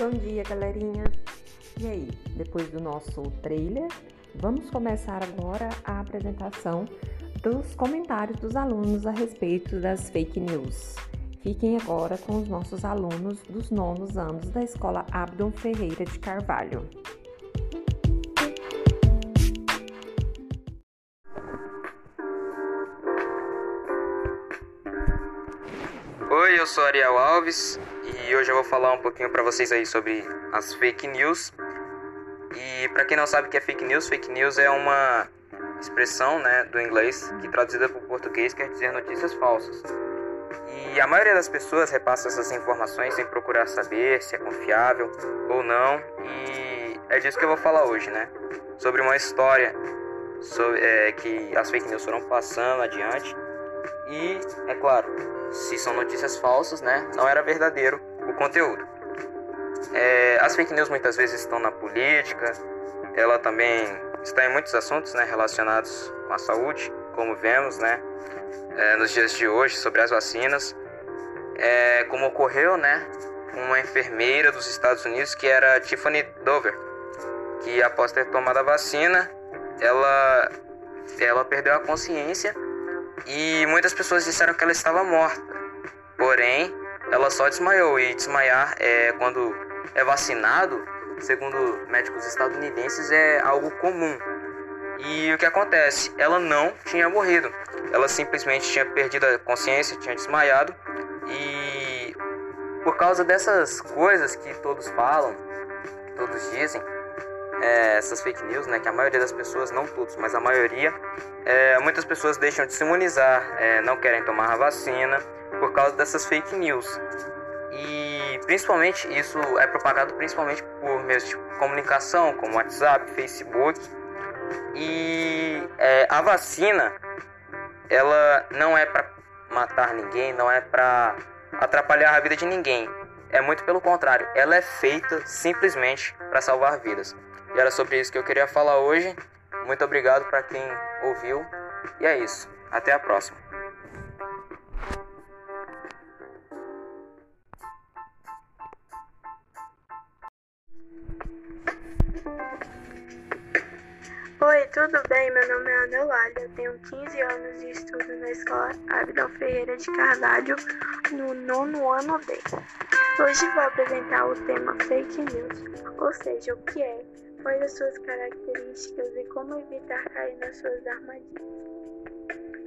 Bom dia, galerinha! E aí, depois do nosso trailer, vamos começar agora a apresentação dos comentários dos alunos a respeito das fake news. Fiquem agora com os nossos alunos dos nonos anos da Escola Abdon Ferreira de Carvalho. Oi, eu sou Ariel Alves e hoje eu vou falar um pouquinho para vocês aí sobre as fake news. E para quem não sabe o que é fake news, fake news é uma expressão, né, do inglês que traduzida para o português quer dizer notícias falsas. E a maioria das pessoas repassa essas informações sem procurar saber se é confiável ou não. E é disso que eu vou falar hoje, né? Sobre uma história sobre, é, que as fake news foram passando adiante. E, é claro, se são notícias falsas, né? Não era verdadeiro o conteúdo. É, as fake news muitas vezes estão na política, ela também está em muitos assuntos né, relacionados com a saúde, como vemos né, é, nos dias de hoje sobre as vacinas. É, como ocorreu né, uma enfermeira dos Estados Unidos que era Tiffany Dover, que após ter tomado a vacina, ela, ela perdeu a consciência e muitas pessoas disseram que ela estava morta. Porém, ela só desmaiou e desmaiar é quando é vacinado, segundo médicos estadunidenses, é algo comum. E o que acontece? Ela não tinha morrido. Ela simplesmente tinha perdido a consciência, tinha desmaiado. E por causa dessas coisas que todos falam, que todos dizem, é, essas fake news, né, que a maioria das pessoas, não todos, mas a maioria, é, muitas pessoas deixam de se imunizar, é, não querem tomar a vacina por causa dessas fake news. E principalmente isso é propagado principalmente por meios de comunicação, como WhatsApp, Facebook. E é, a vacina, ela não é para matar ninguém, não é para atrapalhar a vida de ninguém. É muito pelo contrário, ela é feita simplesmente para salvar vidas. E era sobre isso que eu queria falar hoje. Muito obrigado para quem ouviu. E é isso. Até a próxima. Tudo bem? Meu nome é Ana Eulália, eu tenho 15 anos e estudo na escola Abdon Ferreira de Carvalho, no nono ano D. Hoje vou apresentar o tema Fake News, ou seja, o que é, quais as suas características e como evitar cair nas suas armadilhas.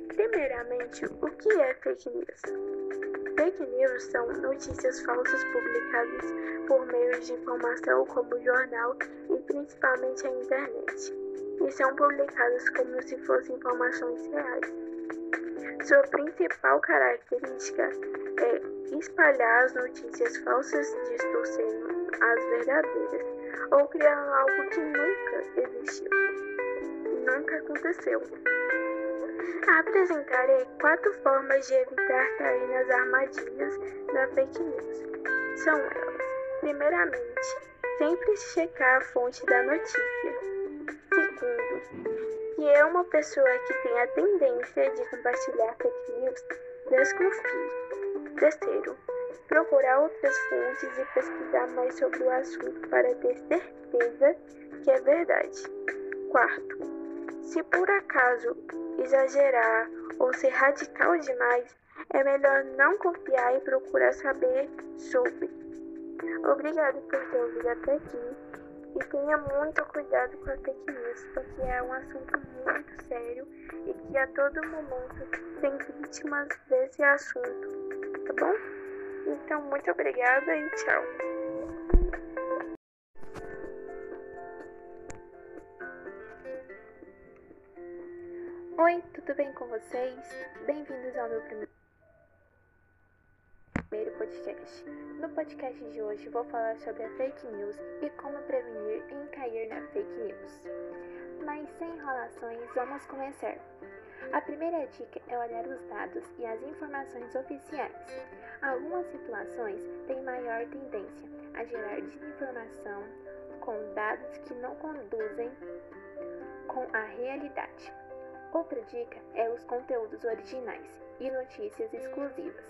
Primeiramente, o que é fake news? Fake news são notícias falsas publicadas por meios de informação como jornal e principalmente a internet, e são publicadas como se fossem informações reais. Sua principal característica é espalhar as notícias falsas distorcendo as verdadeiras ou criando algo que nunca existiu, nunca aconteceu. Apresentarei quatro formas de evitar cair nas armadilhas da fake news. São elas: primeiramente, sempre checar a fonte da notícia. Segundo, que é uma pessoa que tem a tendência de compartilhar fake news, desconfie. Terceiro, procurar outras fontes e pesquisar mais sobre o assunto para ter certeza que é verdade. Quarto, se por acaso exagerar ou ser radical demais, é melhor não confiar e procurar saber sobre. Obrigado por ter ouvido até aqui e tenha muito cuidado com a fake news, porque é um assunto muito sério e que a todo momento tem vítimas desse assunto, tá bom? Então, muito obrigada e tchau. Oi, tudo bem com vocês? Bem-vindos ao meu primeiro podcast. No podcast de hoje vou falar sobre a fake news e como prevenir em cair na fake news. Mas sem enrolações, vamos começar. A primeira dica é olhar os dados e as informações oficiais. Algumas situações têm maior tendência a gerar desinformação com dados que não conduzem com a realidade. Outra dica é os conteúdos originais e notícias exclusivas.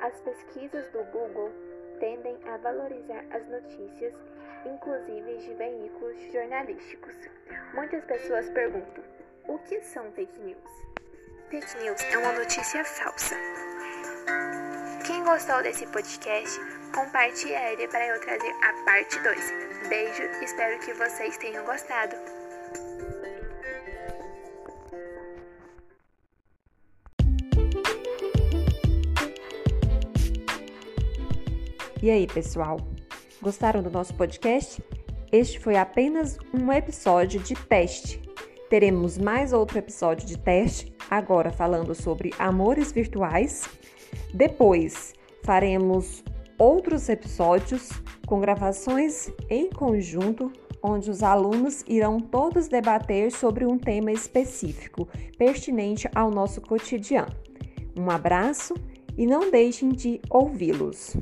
As pesquisas do Google tendem a valorizar as notícias, inclusive de veículos jornalísticos. Muitas pessoas perguntam: o que são fake news? Fake news é uma notícia falsa. Quem gostou desse podcast, compartilhe ele para eu trazer a parte 2. Beijo, espero que vocês tenham gostado. E aí, pessoal? Gostaram do nosso podcast? Este foi apenas um episódio de teste. Teremos mais outro episódio de teste, agora falando sobre amores virtuais. Depois faremos outros episódios com gravações em conjunto, onde os alunos irão todos debater sobre um tema específico pertinente ao nosso cotidiano. Um abraço e não deixem de ouvi-los.